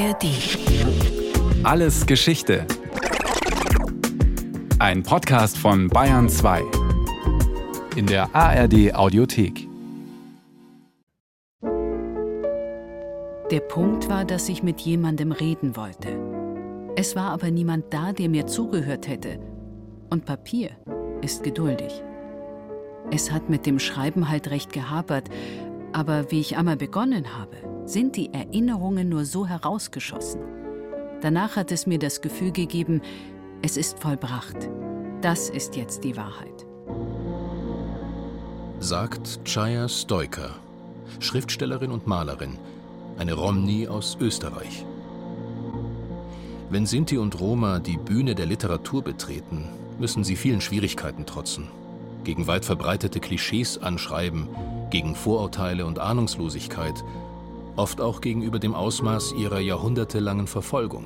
ARD. Alles Geschichte. Ein Podcast von Bayern 2. In der ARD Audiothek. Der Punkt war, dass ich mit jemandem reden wollte. Es war aber niemand da, der mir zugehört hätte. Und Papier ist geduldig. Es hat mit dem Schreiben halt recht gehapert, aber wie ich einmal begonnen habe, sind die Erinnerungen nur so herausgeschossen. Danach hat es mir das Gefühl gegeben, es ist vollbracht. Das ist jetzt die Wahrheit. Sagt Chaya Stoiker, Schriftstellerin und Malerin, eine Romni aus Österreich. Wenn Sinti und Roma die Bühne der Literatur betreten, müssen sie vielen Schwierigkeiten trotzen, gegen weit verbreitete Klischees anschreiben, gegen Vorurteile und Ahnungslosigkeit oft auch gegenüber dem Ausmaß ihrer jahrhundertelangen Verfolgung.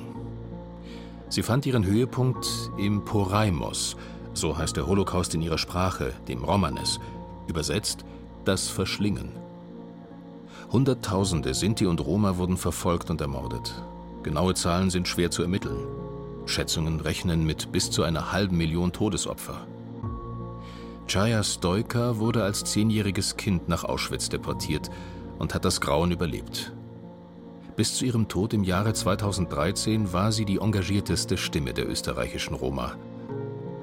Sie fand ihren Höhepunkt im Poraimos, so heißt der Holocaust in ihrer Sprache, dem Romanes, übersetzt das Verschlingen. Hunderttausende Sinti und Roma wurden verfolgt und ermordet. Genaue Zahlen sind schwer zu ermitteln. Schätzungen rechnen mit bis zu einer halben Million Todesopfer. Chaya Stoika wurde als zehnjähriges Kind nach Auschwitz deportiert und hat das Grauen überlebt. Bis zu ihrem Tod im Jahre 2013 war sie die engagierteste Stimme der österreichischen Roma.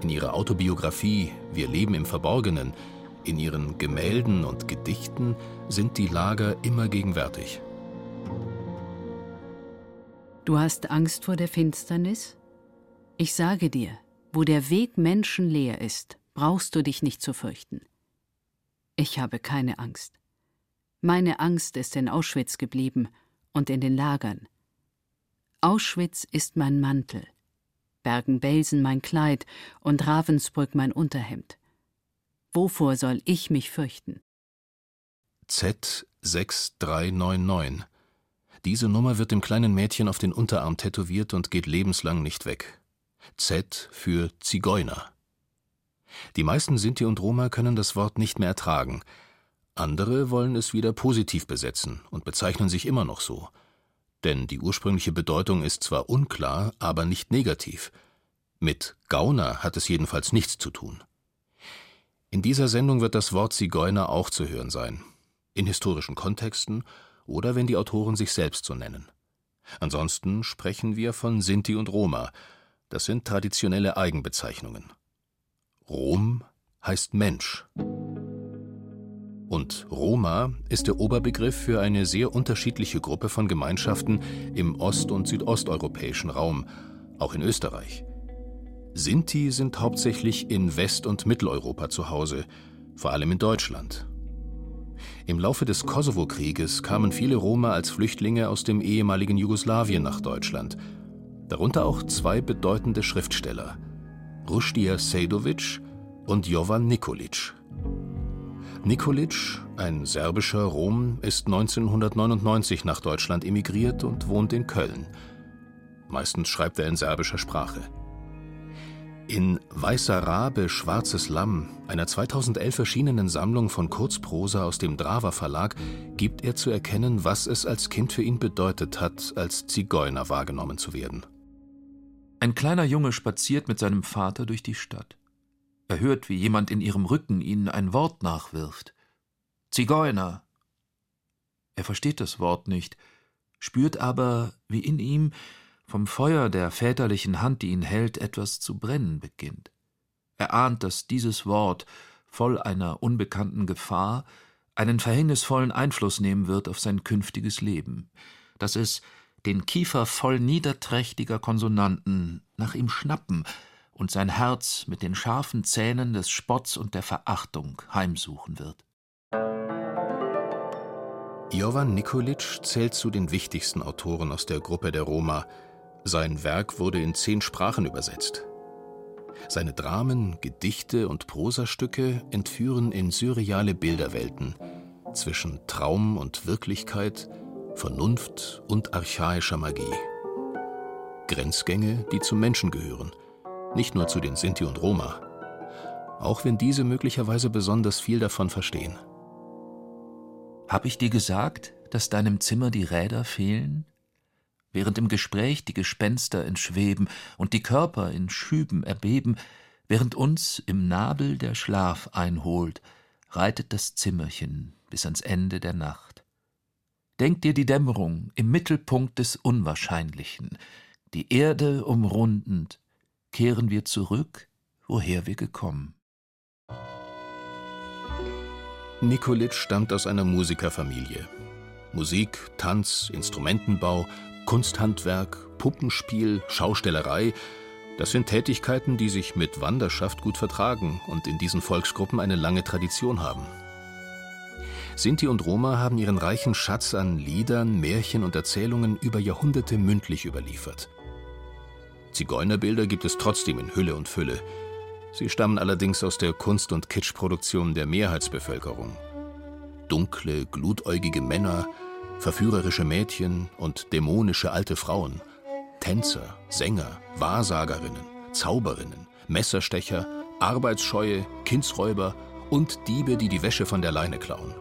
In ihrer Autobiografie Wir leben im Verborgenen, in ihren Gemälden und Gedichten sind die Lager immer gegenwärtig. Du hast Angst vor der Finsternis? Ich sage dir, wo der Weg menschenleer ist, brauchst du dich nicht zu fürchten. Ich habe keine Angst. Meine Angst ist in Auschwitz geblieben und in den Lagern. Auschwitz ist mein Mantel, Bergen-Belsen mein Kleid und Ravensbrück mein Unterhemd. Wovor soll ich mich fürchten? Z6399. Diese Nummer wird dem kleinen Mädchen auf den Unterarm tätowiert und geht lebenslang nicht weg. Z für Zigeuner. Die meisten Sinti und Roma können das Wort nicht mehr ertragen, andere wollen es wieder positiv besetzen und bezeichnen sich immer noch so. Denn die ursprüngliche Bedeutung ist zwar unklar, aber nicht negativ. Mit Gauner hat es jedenfalls nichts zu tun. In dieser Sendung wird das Wort Zigeuner auch zu hören sein. In historischen Kontexten oder wenn die Autoren sich selbst so nennen. Ansonsten sprechen wir von Sinti und Roma. Das sind traditionelle Eigenbezeichnungen. Rom heißt Mensch. Und Roma ist der Oberbegriff für eine sehr unterschiedliche Gruppe von Gemeinschaften im ost- und südosteuropäischen Raum, auch in Österreich. Sinti sind hauptsächlich in West- und Mitteleuropa zu Hause, vor allem in Deutschland. Im Laufe des Kosovo-Krieges kamen viele Roma als Flüchtlinge aus dem ehemaligen Jugoslawien nach Deutschland, darunter auch zwei bedeutende Schriftsteller, Rushdija Sejdovic und Jovan Nikolic. Nikolic, ein serbischer Rom, ist 1999 nach Deutschland emigriert und wohnt in Köln. Meistens schreibt er in serbischer Sprache. In Weißer Rabe, Schwarzes Lamm, einer 2011 erschienenen Sammlung von Kurzprosa aus dem Drava Verlag, gibt er zu erkennen, was es als Kind für ihn bedeutet hat, als Zigeuner wahrgenommen zu werden. Ein kleiner Junge spaziert mit seinem Vater durch die Stadt. Er hört, wie jemand in ihrem Rücken ihnen ein Wort nachwirft. Zigeuner. Er versteht das Wort nicht, spürt aber, wie in ihm vom Feuer der väterlichen Hand, die ihn hält, etwas zu brennen beginnt. Er ahnt, dass dieses Wort, voll einer unbekannten Gefahr, einen verhängnisvollen Einfluss nehmen wird auf sein künftiges Leben, dass es den Kiefer voll niederträchtiger Konsonanten nach ihm schnappen, und sein Herz mit den scharfen Zähnen des Spotts und der Verachtung heimsuchen wird. Jovan Nikolic zählt zu den wichtigsten Autoren aus der Gruppe der Roma. Sein Werk wurde in zehn Sprachen übersetzt. Seine Dramen, Gedichte und Prosastücke entführen in surreale Bilderwelten zwischen Traum und Wirklichkeit, Vernunft und archaischer Magie. Grenzgänge, die zum Menschen gehören – nicht nur zu den Sinti und Roma, auch wenn diese möglicherweise besonders viel davon verstehen. Hab ich dir gesagt, dass deinem Zimmer die Räder fehlen? während im Gespräch die Gespenster entschweben und die Körper in Schüben erbeben, während uns im Nabel der Schlaf einholt, reitet das Zimmerchen bis ans Ende der Nacht. Denk dir die Dämmerung im Mittelpunkt des Unwahrscheinlichen, die Erde umrundend, kehren wir zurück, woher wir gekommen. Nikolitsch stammt aus einer Musikerfamilie. Musik, Tanz, Instrumentenbau, Kunsthandwerk, Puppenspiel, Schaustellerei, das sind Tätigkeiten, die sich mit Wanderschaft gut vertragen und in diesen Volksgruppen eine lange Tradition haben. Sinti und Roma haben ihren reichen Schatz an Liedern, Märchen und Erzählungen über Jahrhunderte mündlich überliefert. Zigeunerbilder gibt es trotzdem in Hülle und Fülle. Sie stammen allerdings aus der Kunst- und Kitschproduktion der Mehrheitsbevölkerung. Dunkle, glutäugige Männer, verführerische Mädchen und dämonische alte Frauen, Tänzer, Sänger, Wahrsagerinnen, Zauberinnen, Messerstecher, Arbeitsscheue, Kindsräuber und Diebe, die die Wäsche von der Leine klauen.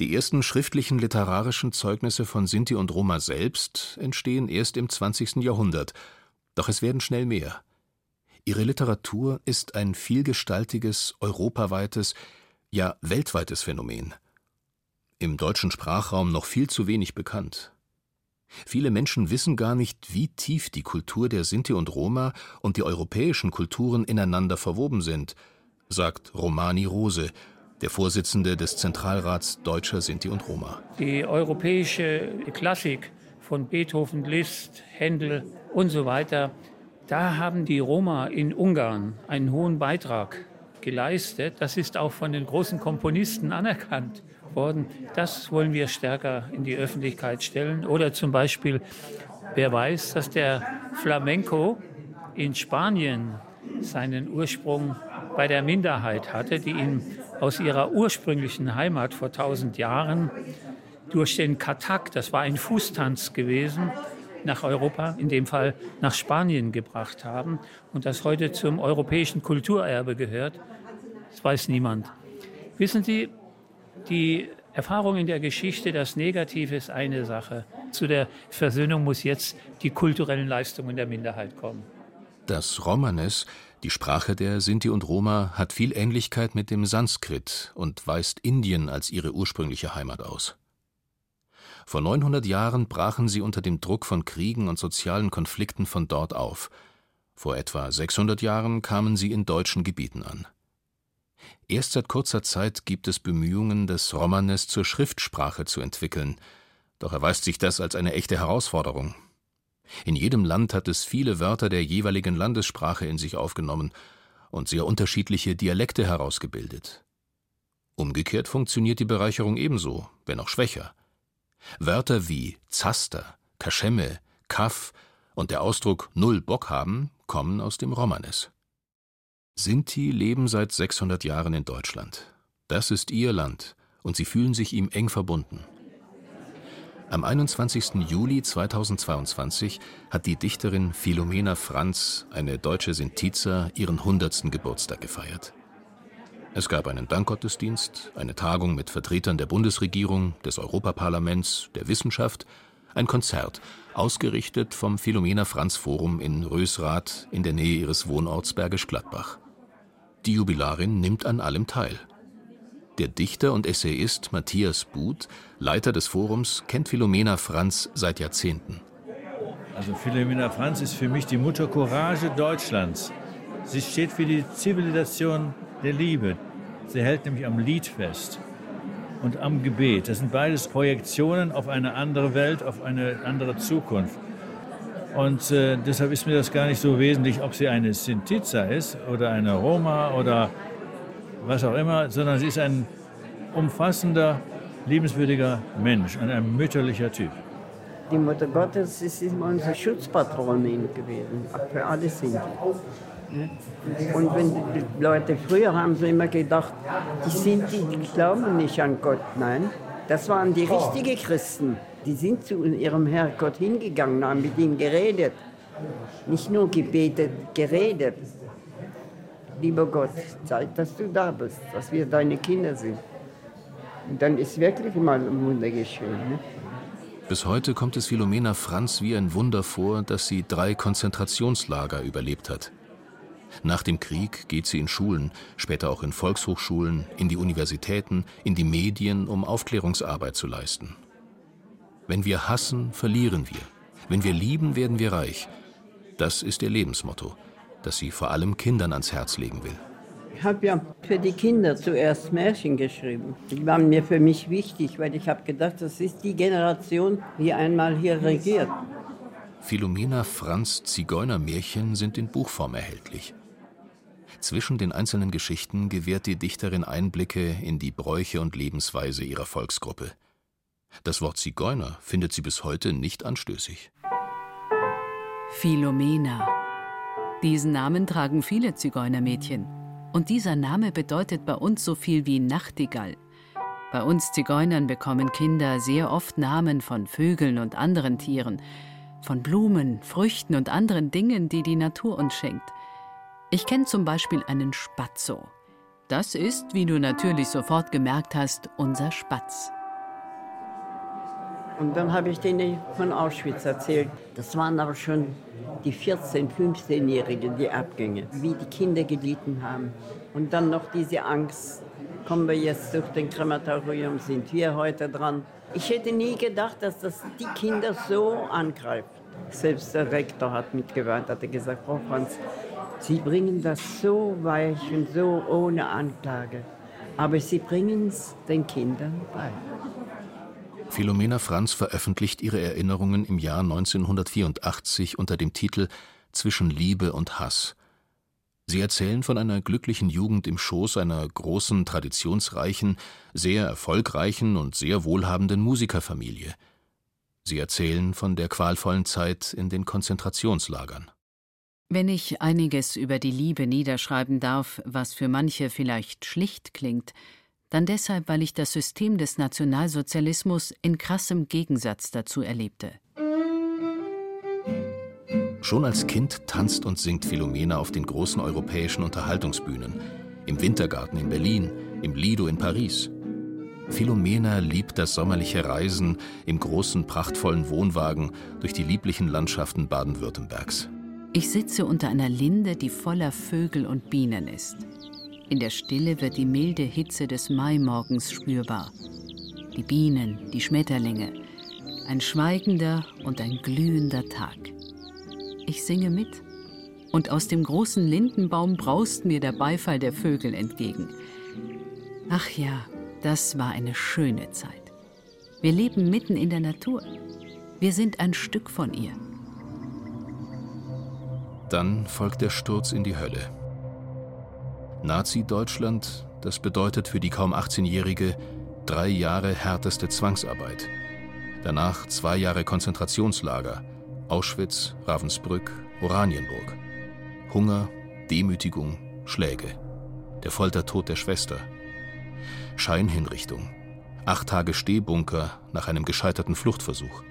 Die ersten schriftlichen literarischen Zeugnisse von Sinti und Roma selbst entstehen erst im 20. Jahrhundert, doch es werden schnell mehr. Ihre Literatur ist ein vielgestaltiges, europaweites, ja weltweites Phänomen. Im deutschen Sprachraum noch viel zu wenig bekannt. Viele Menschen wissen gar nicht, wie tief die Kultur der Sinti und Roma und die europäischen Kulturen ineinander verwoben sind, sagt Romani Rose, der Vorsitzende des Zentralrats Deutscher Sinti und Roma. Die europäische Klassik von Beethoven, Liszt, Händel und so weiter, da haben die Roma in Ungarn einen hohen Beitrag geleistet. Das ist auch von den großen Komponisten anerkannt worden. Das wollen wir stärker in die Öffentlichkeit stellen. Oder zum Beispiel, wer weiß, dass der Flamenco in Spanien seinen Ursprung bei der Minderheit hatte, die ihn aus ihrer ursprünglichen Heimat vor tausend Jahren durch den Katak, das war ein Fußtanz gewesen, nach Europa, in dem Fall nach Spanien gebracht haben und das heute zum europäischen Kulturerbe gehört. Das weiß niemand. Wissen Sie, die Erfahrung in der Geschichte, das Negative ist eine Sache. Zu der Versöhnung muss jetzt die kulturellen Leistungen der Minderheit kommen. Das Romanes, die Sprache der Sinti und Roma, hat viel Ähnlichkeit mit dem Sanskrit und weist Indien als ihre ursprüngliche Heimat aus. Vor 900 Jahren brachen sie unter dem Druck von Kriegen und sozialen Konflikten von dort auf. Vor etwa 600 Jahren kamen sie in deutschen Gebieten an. Erst seit kurzer Zeit gibt es Bemühungen, das Romanes zur Schriftsprache zu entwickeln, doch erweist sich das als eine echte Herausforderung. In jedem Land hat es viele Wörter der jeweiligen Landessprache in sich aufgenommen und sehr unterschiedliche Dialekte herausgebildet. Umgekehrt funktioniert die Bereicherung ebenso, wenn auch schwächer. Wörter wie Zaster, Kaschemme, Kaff und der Ausdruck Null Bock haben kommen aus dem Romanes. Sinti leben seit 600 Jahren in Deutschland. Das ist ihr Land und sie fühlen sich ihm eng verbunden. Am 21. Juli 2022 hat die Dichterin Philomena Franz, eine deutsche Sintiza, ihren 100. Geburtstag gefeiert. Es gab einen Dankgottesdienst, eine Tagung mit Vertretern der Bundesregierung, des Europaparlaments, der Wissenschaft, ein Konzert, ausgerichtet vom Philomena Franz Forum in Rösrath in der Nähe ihres Wohnorts Bergisch Gladbach. Die Jubilarin nimmt an allem teil. Der Dichter und Essayist Matthias Buth, Leiter des Forums, kennt Philomena Franz seit Jahrzehnten. Also Philomena Franz ist für mich die Mutter Courage Deutschlands. Sie steht für die Zivilisation der Liebe. Sie hält nämlich am Lied fest und am Gebet. Das sind beides Projektionen auf eine andere Welt, auf eine andere Zukunft. Und äh, deshalb ist mir das gar nicht so wesentlich, ob sie eine Sintiza ist oder eine Roma oder was auch immer, sondern sie ist ein umfassender, liebenswürdiger Mensch und ein mütterlicher Typ. Die Mutter Gottes ist immer unsere Schutzpatronin gewesen, für alle Sinti. Und wenn die Leute früher haben sie immer gedacht, die Sinti die glauben nicht an Gott. Nein, das waren die richtigen Christen. Die sind zu ihrem Herrgott hingegangen, haben mit ihm geredet. Nicht nur gebetet, geredet. Lieber Gott, zeig, dass du da bist, dass wir deine Kinder sind. Und dann ist wirklich mal ein Wunder geschehen. Ne? Bis heute kommt es Philomena Franz wie ein Wunder vor, dass sie drei Konzentrationslager überlebt hat. Nach dem Krieg geht sie in Schulen, später auch in Volkshochschulen, in die Universitäten, in die Medien, um Aufklärungsarbeit zu leisten. Wenn wir hassen, verlieren wir. Wenn wir lieben, werden wir reich. Das ist ihr Lebensmotto, das sie vor allem Kindern ans Herz legen will. Ich habe ja für die Kinder zuerst Märchen geschrieben. Die waren mir für mich wichtig, weil ich habe gedacht, das ist die Generation, die einmal hier regiert. Philomena Franz Zigeunermärchen sind in Buchform erhältlich. Zwischen den einzelnen Geschichten gewährt die Dichterin Einblicke in die Bräuche und Lebensweise ihrer Volksgruppe. Das Wort Zigeuner findet sie bis heute nicht anstößig. Philomena. Diesen Namen tragen viele Zigeunermädchen. Und dieser Name bedeutet bei uns so viel wie Nachtigall. Bei uns Zigeunern bekommen Kinder sehr oft Namen von Vögeln und anderen Tieren, von Blumen, Früchten und anderen Dingen, die die Natur uns schenkt. Ich kenne zum Beispiel einen Spatzo. Das ist, wie du natürlich sofort gemerkt hast, unser Spatz. Und dann habe ich denen von Auschwitz erzählt. Das waren aber schon die 14-, 15-Jährigen, die Abgänge, wie die Kinder gelitten haben. Und dann noch diese Angst, kommen wir jetzt durch den Krematorium, sind wir heute dran. Ich hätte nie gedacht, dass das die Kinder so angreift. Selbst der Rektor hat mitgeweint, hat gesagt, Frau Franz, Sie bringen das so weich und so ohne Anklage. Aber Sie bringen es den Kindern bei. Philomena Franz veröffentlicht ihre Erinnerungen im Jahr 1984 unter dem Titel Zwischen Liebe und Hass. Sie erzählen von einer glücklichen Jugend im Schoß einer großen, traditionsreichen, sehr erfolgreichen und sehr wohlhabenden Musikerfamilie. Sie erzählen von der qualvollen Zeit in den Konzentrationslagern. Wenn ich einiges über die Liebe niederschreiben darf, was für manche vielleicht schlicht klingt, dann deshalb, weil ich das System des Nationalsozialismus in krassem Gegensatz dazu erlebte. Schon als Kind tanzt und singt Philomena auf den großen europäischen Unterhaltungsbühnen, im Wintergarten in Berlin, im Lido in Paris. Philomena liebt das sommerliche Reisen im großen, prachtvollen Wohnwagen durch die lieblichen Landschaften Baden-Württembergs. Ich sitze unter einer Linde, die voller Vögel und Bienen ist. In der Stille wird die milde Hitze des Maimorgens spürbar. Die Bienen, die Schmetterlinge, ein schweigender und ein glühender Tag. Ich singe mit, und aus dem großen Lindenbaum braust mir der Beifall der Vögel entgegen. Ach ja, das war eine schöne Zeit. Wir leben mitten in der Natur. Wir sind ein Stück von ihr. Dann folgt der Sturz in die Hölle. Nazi-Deutschland, das bedeutet für die kaum 18-Jährige drei Jahre härteste Zwangsarbeit. Danach zwei Jahre Konzentrationslager, Auschwitz, Ravensbrück, Oranienburg. Hunger, Demütigung, Schläge. Der Foltertod der Schwester. Scheinhinrichtung. Acht Tage Stehbunker nach einem gescheiterten Fluchtversuch.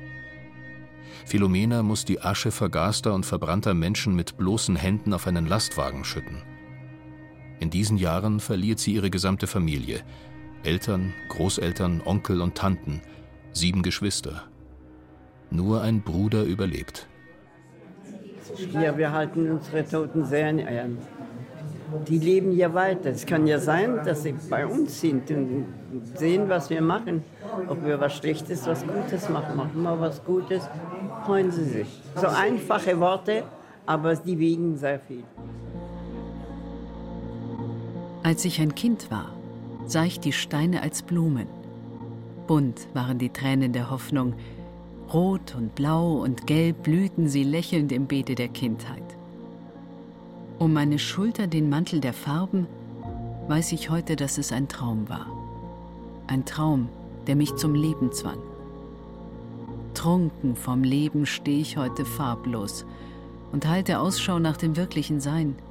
Philomena muss die Asche vergaster und verbrannter Menschen mit bloßen Händen auf einen Lastwagen schütten. In diesen Jahren verliert sie ihre gesamte Familie. Eltern, Großeltern, Onkel und Tanten, sieben Geschwister. Nur ein Bruder überlebt. Ja, wir halten unsere Toten sehr in Ehren. Die leben ja weiter. Es kann ja sein, dass sie bei uns sind und sehen, was wir machen. Ob wir was Schlechtes, was Gutes machen. Machen wir was Gutes, freuen sie sich. So einfache Worte, aber die wiegen sehr viel. Als ich ein Kind war, sah ich die Steine als Blumen. Bunt waren die Tränen der Hoffnung, rot und blau und gelb blühten sie lächelnd im Beete der Kindheit. Um meine Schulter den Mantel der Farben weiß ich heute, dass es ein Traum war. Ein Traum, der mich zum Leben zwang. Trunken vom Leben stehe ich heute farblos und halte Ausschau nach dem wirklichen Sein –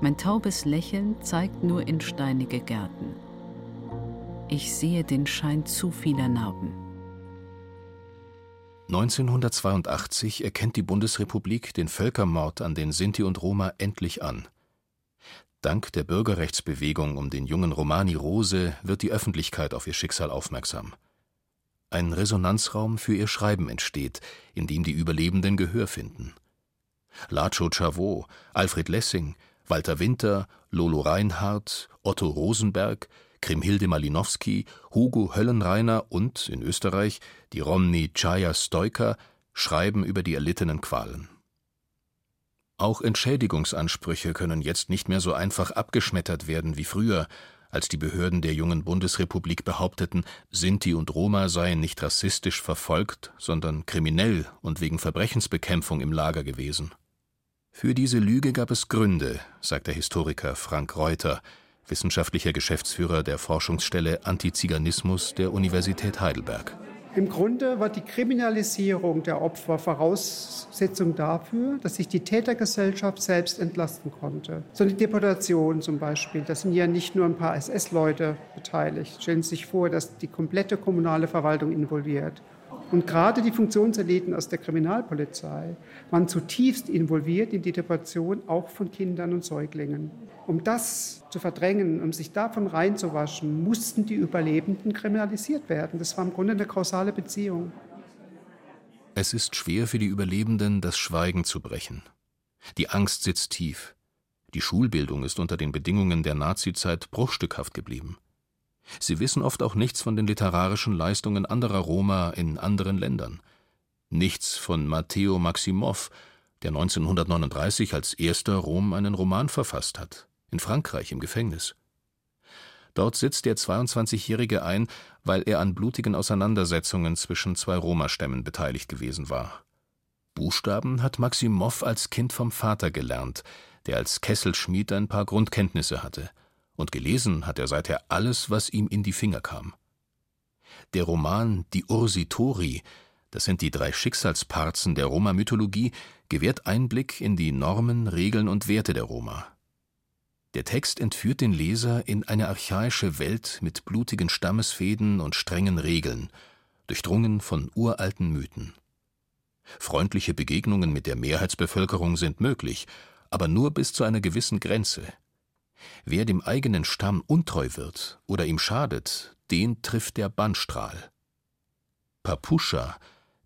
mein taubes Lächeln zeigt nur in steinige Gärten. Ich sehe den Schein zu vieler Narben. 1982 erkennt die Bundesrepublik den Völkermord an den Sinti und Roma endlich an. Dank der Bürgerrechtsbewegung um den jungen Romani Rose wird die Öffentlichkeit auf ihr Schicksal aufmerksam. ein Resonanzraum für ihr Schreiben entsteht, in dem die Überlebenden Gehör finden. Lacho Chavot, Alfred Lessing, Walter Winter, Lolo Reinhardt, Otto Rosenberg, Kriemhilde Malinowski, Hugo Höllenreiner und, in Österreich, die Romni Chaya Stoiker schreiben über die erlittenen Qualen. Auch Entschädigungsansprüche können jetzt nicht mehr so einfach abgeschmettert werden wie früher, als die Behörden der jungen Bundesrepublik behaupteten, Sinti und Roma seien nicht rassistisch verfolgt, sondern kriminell und wegen Verbrechensbekämpfung im Lager gewesen. Für diese Lüge gab es Gründe, sagt der Historiker Frank Reuter, wissenschaftlicher Geschäftsführer der Forschungsstelle Antiziganismus der Universität Heidelberg. Im Grunde war die Kriminalisierung der Opfer Voraussetzung dafür, dass sich die Tätergesellschaft selbst entlasten konnte. So eine Deportation zum Beispiel, da sind ja nicht nur ein paar SS-Leute beteiligt. Stellen Sie sich vor, dass die komplette kommunale Verwaltung involviert. Und gerade die Funktionseliten aus der Kriminalpolizei waren zutiefst involviert in die Deportation auch von Kindern und Säuglingen. Um das zu verdrängen, um sich davon reinzuwaschen, mussten die Überlebenden kriminalisiert werden. Das war im Grunde eine kausale Beziehung. Es ist schwer für die Überlebenden, das Schweigen zu brechen. Die Angst sitzt tief. Die Schulbildung ist unter den Bedingungen der Nazizeit bruchstückhaft geblieben. Sie wissen oft auch nichts von den literarischen Leistungen anderer Roma in anderen Ländern. Nichts von Matteo Maximow, der 1939 als erster Rom einen Roman verfasst hat, in Frankreich im Gefängnis. Dort sitzt der 22-Jährige ein, weil er an blutigen Auseinandersetzungen zwischen zwei Roma-Stämmen beteiligt gewesen war. Buchstaben hat Maximow als Kind vom Vater gelernt, der als Kesselschmied ein paar Grundkenntnisse hatte – und gelesen hat er seither alles, was ihm in die Finger kam. Der Roman Die Ursitori, das sind die drei Schicksalsparzen der Roma-Mythologie, gewährt Einblick in die Normen, Regeln und Werte der Roma. Der Text entführt den Leser in eine archaische Welt mit blutigen Stammesfäden und strengen Regeln, durchdrungen von uralten Mythen. Freundliche Begegnungen mit der Mehrheitsbevölkerung sind möglich, aber nur bis zu einer gewissen Grenze. Wer dem eigenen Stamm untreu wird oder ihm schadet, den trifft der Bannstrahl. Papuscha,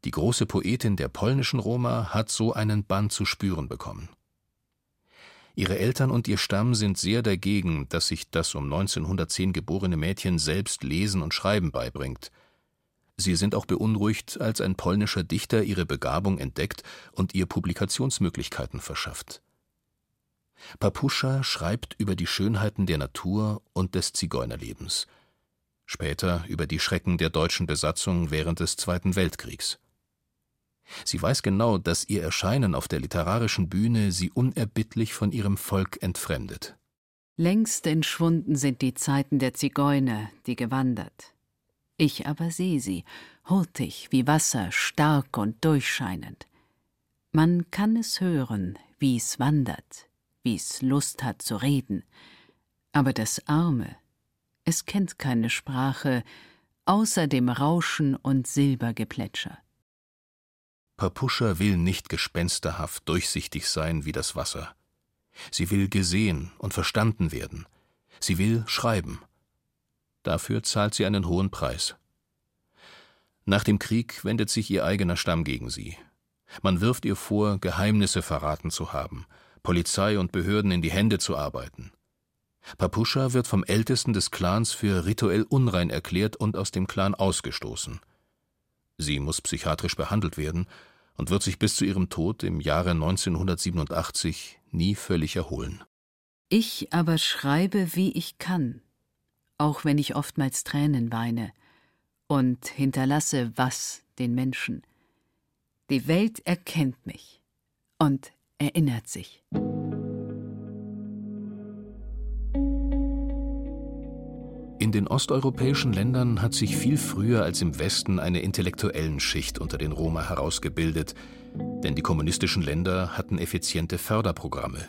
die große Poetin der polnischen Roma, hat so einen Bann zu spüren bekommen. Ihre Eltern und ihr Stamm sind sehr dagegen, dass sich das um 1910 geborene Mädchen selbst lesen und schreiben beibringt. Sie sind auch beunruhigt, als ein polnischer Dichter ihre Begabung entdeckt und ihr Publikationsmöglichkeiten verschafft. Papuscha schreibt über die Schönheiten der Natur und des Zigeunerlebens, später über die Schrecken der deutschen Besatzung während des Zweiten Weltkriegs. Sie weiß genau, dass ihr Erscheinen auf der literarischen Bühne sie unerbittlich von ihrem Volk entfremdet. Längst entschwunden sind die Zeiten der Zigeuner, die gewandert. Ich aber sehe sie, hurtig wie Wasser, stark und durchscheinend. Man kann es hören, wie's wandert, wie's Lust hat zu reden. Aber das Arme, es kennt keine Sprache, außer dem Rauschen und Silbergeplätscher. Papuscha will nicht gespensterhaft durchsichtig sein wie das Wasser. Sie will gesehen und verstanden werden. Sie will schreiben. Dafür zahlt sie einen hohen Preis. Nach dem Krieg wendet sich ihr eigener Stamm gegen sie. Man wirft ihr vor, Geheimnisse verraten zu haben, Polizei und Behörden in die Hände zu arbeiten. Papuscha wird vom Ältesten des Clans für rituell unrein erklärt und aus dem Clan ausgestoßen. Sie muss psychiatrisch behandelt werden und wird sich bis zu ihrem Tod im Jahre 1987 nie völlig erholen. Ich aber schreibe, wie ich kann, auch wenn ich oftmals Tränen weine, und hinterlasse was den Menschen. Die Welt erkennt mich und erinnert sich. In den osteuropäischen Ländern hat sich viel früher als im Westen eine intellektuellen Schicht unter den Roma herausgebildet, denn die kommunistischen Länder hatten effiziente Förderprogramme.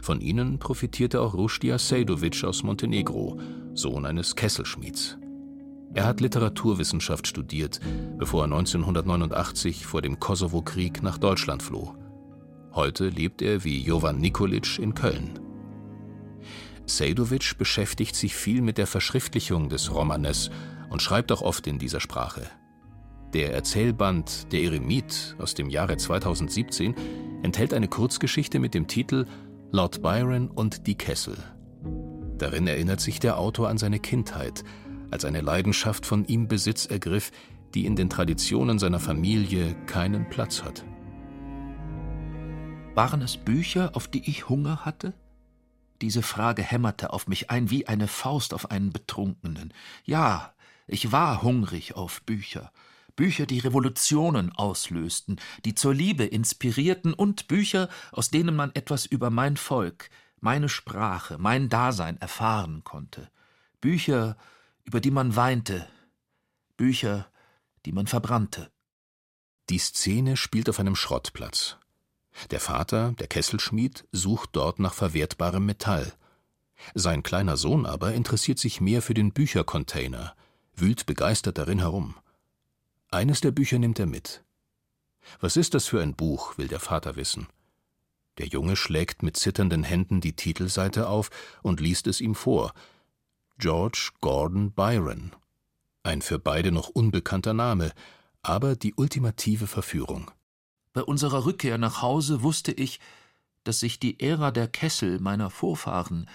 Von ihnen profitierte auch Rushdija Sejdovic aus Montenegro, Sohn eines Kesselschmieds. Er hat Literaturwissenschaft studiert, bevor er 1989 vor dem Kosovo-Krieg nach Deutschland floh. Heute lebt er wie Jovan Nikolic in Köln. Sejdovic beschäftigt sich viel mit der Verschriftlichung des Romanes und schreibt auch oft in dieser Sprache. Der Erzählband Der Eremit aus dem Jahre 2017 enthält eine Kurzgeschichte mit dem Titel Lord Byron und die Kessel. Darin erinnert sich der Autor an seine Kindheit, als eine Leidenschaft von ihm Besitz ergriff, die in den Traditionen seiner Familie keinen Platz hat. Waren es Bücher, auf die ich Hunger hatte? Diese Frage hämmerte auf mich ein wie eine Faust auf einen Betrunkenen. Ja, ich war hungrig auf Bücher. Bücher, die Revolutionen auslösten, die zur Liebe inspirierten und Bücher, aus denen man etwas über mein Volk, meine Sprache, mein Dasein erfahren konnte. Bücher, über die man weinte. Bücher, die man verbrannte. Die Szene spielt auf einem Schrottplatz. Der Vater, der Kesselschmied, sucht dort nach verwertbarem Metall. Sein kleiner Sohn aber interessiert sich mehr für den Büchercontainer, wühlt begeistert darin herum. Eines der Bücher nimmt er mit. Was ist das für ein Buch, will der Vater wissen. Der Junge schlägt mit zitternden Händen die Titelseite auf und liest es ihm vor. George Gordon Byron. Ein für beide noch unbekannter Name, aber die ultimative Verführung. Bei unserer Rückkehr nach Hause wusste ich, dass sich die Ära der Kessel meiner Vorfahren,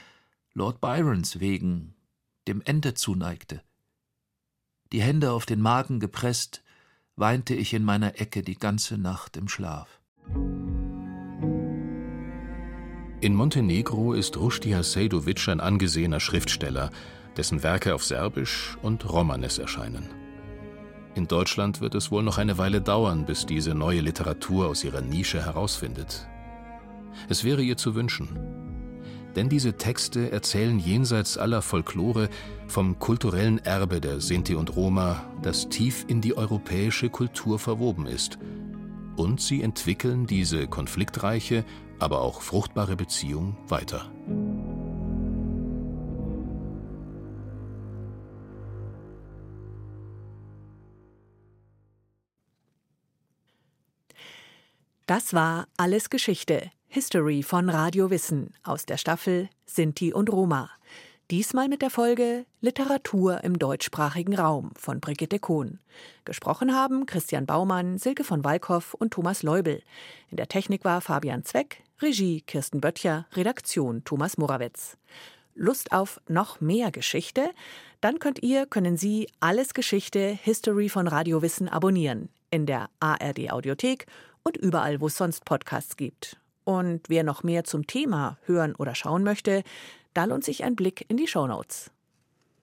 Lord Byrons wegen, dem Ende zuneigte. Die Hände auf den Magen gepresst, weinte ich in meiner Ecke die ganze Nacht im Schlaf. In Montenegro ist Rushdie Sejdovic ein angesehener Schriftsteller, dessen Werke auf Serbisch und Romanes erscheinen. In Deutschland wird es wohl noch eine Weile dauern, bis diese neue Literatur aus ihrer Nische herausfindet. Es wäre ihr zu wünschen. Denn diese Texte erzählen jenseits aller Folklore vom kulturellen Erbe der Sinti und Roma, das tief in die europäische Kultur verwoben ist. Und sie entwickeln diese konfliktreiche, aber auch fruchtbare Beziehung weiter. Das war Alles Geschichte, History von Radio Wissen aus der Staffel Sinti und Roma. Diesmal mit der Folge Literatur im deutschsprachigen Raum von Brigitte Kohn. Gesprochen haben Christian Baumann, Silke von Walkhoff und Thomas Leubel. In der Technik war Fabian Zweck, Regie Kirsten Böttcher, Redaktion Thomas Morawetz. Lust auf noch mehr Geschichte? Dann könnt ihr, können Sie alles Geschichte History von Radio Wissen abonnieren in der ARD Audiothek und überall, wo es sonst Podcasts gibt. Und wer noch mehr zum Thema hören oder schauen möchte, da lohnt sich ein Blick in die Shownotes.